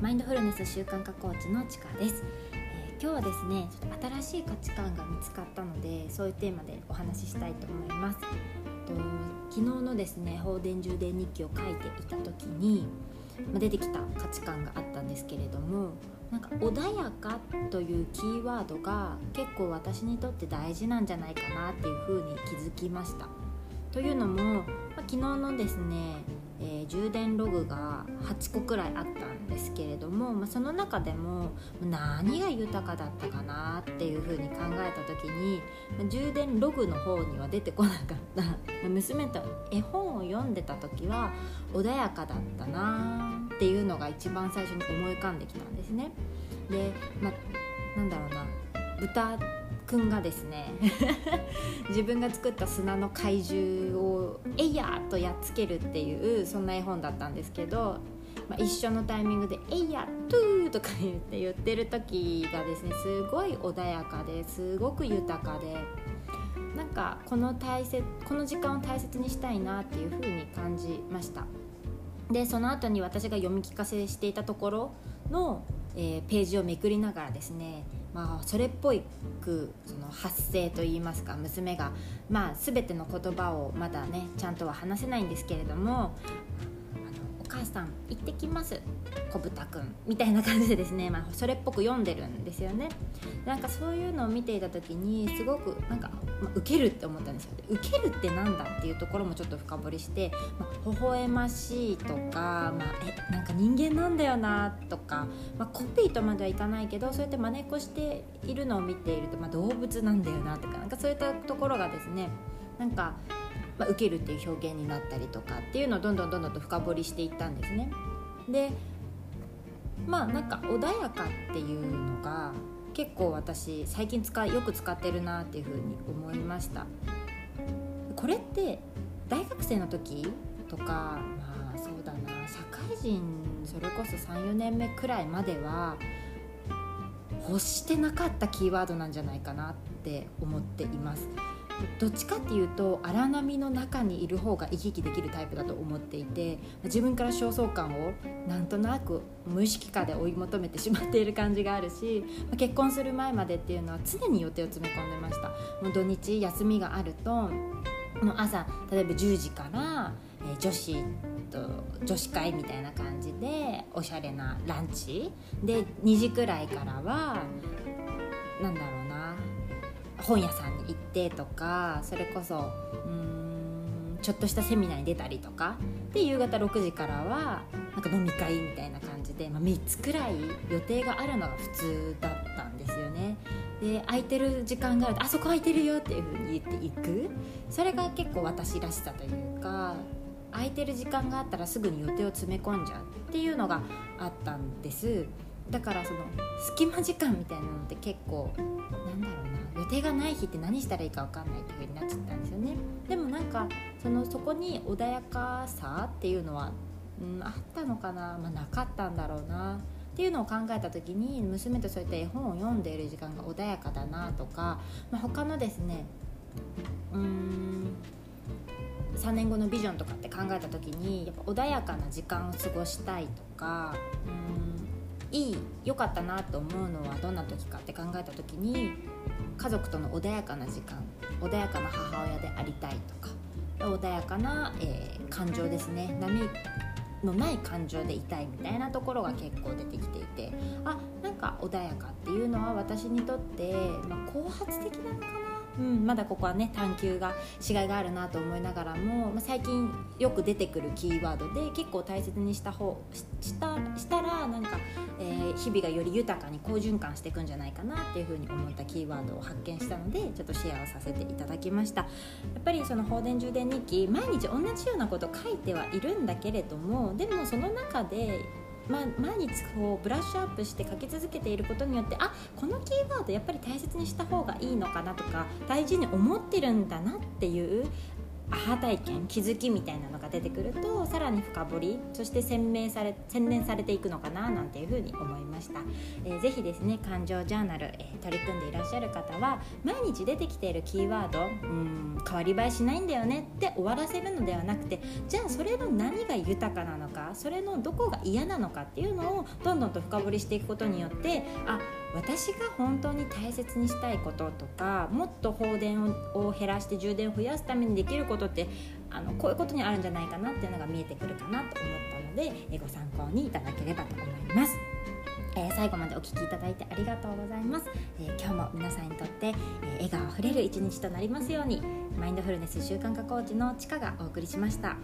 マインドフルネス習慣化コーチのちかです、えー、今日はですねちょっと新しい価値観が見つかったのでそういうテーマでお話ししたいと思います。と昨日のですね放電充電日記を書いていた時に、ま、出てきた価値観があったんですけれどもなんか穏やかというキーワードが結構私にとって大事なんじゃないかなっていうふうに気づきました。というのも、ま、昨日のですねえー、充電ログが8個くらいあったんですけれども、まあ、その中でも何が豊かだったかなっていうふうに考えた時に、ま、充電ログの方には出てこなかった娘と絵本を読んでた時は穏やかだったなっていうのが一番最初に思い浮かんできたんですね。で、ま、なんだろうな豚くんがですね 自分が作った砂の怪獣を「えいや!」とやっつけるっていうそんな絵本だったんですけど、まあ、一緒のタイミングで「えいやトゥー!」とか言って言ってる時がですねすごい穏やかですごく豊かでなんかこの大切この時間を大切にしたいなっていうふうに感じましたでその後に私が読み聞かせしていたところの、えー、ページをめくりながらですねまあ、それっぽいくその発声といいますか娘が、まあ、全ての言葉をまだねちゃんとは話せないんですけれども母さん行ってきます。小豚くんみたいな感じでですね、まあ、それっぽく読んでるんですよね。なんかそういうのを見ていた時にすごくなんか、まあ、受けるって思ったんですよ。受けるってなんだっていうところもちょっと深掘りして、まあ、微笑ましいとか、まあ、えなんか人間なんだよなとか、まあ、コピーとまではいかないけどそうやって真似っこしているのを見ていると、まあ、動物なんだよなとかなんかそういったところがですねなんかまあ、受けるっていう表現になったりとかっていうのをどんどんどんどんと深掘りしていったんですね。でまあなんか穏やかっていうのが結構私最近使よく使ってるなっていうふうに思いましたこれって大学生の時とかまあそうだな社会人それこそ34年目くらいまでは欲してなかったキーワードなんじゃないかなって思っていますどっちかっていうと荒波の中にいる方が生き生きできるタイプだと思っていて自分から焦燥感をなんとなく無意識化で追い求めてしまっている感じがあるし結婚する前までっていうのは常に予定を詰め込んでました。もう土日休みがあるともう朝例えば10時から、え女子と女子会みたいな感じでおしゃれなランチ。で2時くらいからはなんだろうな本屋さんに行ってとかそれこそうんちょっとしたセミナーに出たりとかで夕方6時からはなんか飲み会みたいな感じで、まあ、3つくらい予定があるのが普通だったんですよね。で空いてる時間があると「あそこ空いてるよ」っていうふうに言っていく。それが結構私らしさというか空いてる時間があったらすぐに予定を詰め込んじゃうっていうのがあったんです。だからその隙間時間みたいなのって結構なんだろう予定がない日って何したらいいか分かんないっていう風になっちゃったんですよね。でもなんかそのそこに穏やかさっていうのは、うん、あったのかな、まあ、なかったんだろうな。っていうのを考えた時に娘とそういった絵本を読んでいる時間が穏やかだなとか、まあ、他のですねうん3年後のビジョンとかって考えた時にやっぱ穏やかな時間を過ごしたいとかうんいい良かったなと思うのはどんな時かって考えた時に家族との穏やかな時間穏やかな母親でありたいとか穏やかな、えー、感情ですね。波のない感情でいたいみたいなところが結構出てきていてあなんか穏やかっていうのは私にとって、まあ、後発的なのかなうん、まだここはね探求がしがいがあるなと思いながらも、まあ、最近よく出てくるキーワードで結構大切にした方したしたらなんか、えー、日々がより豊かに好循環していくんじゃないかなっていうふうに思ったキーワードを発見したのでちょっとシェアをさせていただきました。やっぱりその放電充電日記毎日同じようなこと書いてはいるんだけれどもでもその中でま、毎日こうブラッシュアップして書き続けていることによってあこのキーワードやっぱり大切にした方がいいのかなとか大事に思ってるんだなっていうアハ体験気づきみたいなのが出てくるとさらに深掘りそして鮮明され洗練されていくのかななんていうふうに思いました、えー、ぜひですね感情ジャーナル、えー、取り組んでいらっしゃる方は毎日出てきているキーワードうん変わり映えしないんだよねって終わらせるのではなくてじゃあそれの何が豊かなのかそれのどこが嫌なのかっていうのをどんどんと深掘りしていくことによってあ私が本当に大切にしたいこととかもっと放電を減らして充電を増やすためにできることことってあのこういうことにあるんじゃないかなっていうのが見えてくるかなと思ったのでご参考にいただければと思います。えー、最後までお聴きいただいてありがとうございます、えー、今日も皆さんにとって、えー、笑顔あふれる一日となりますようにマインドフルネス習慣化コーチのちかがお送りしました。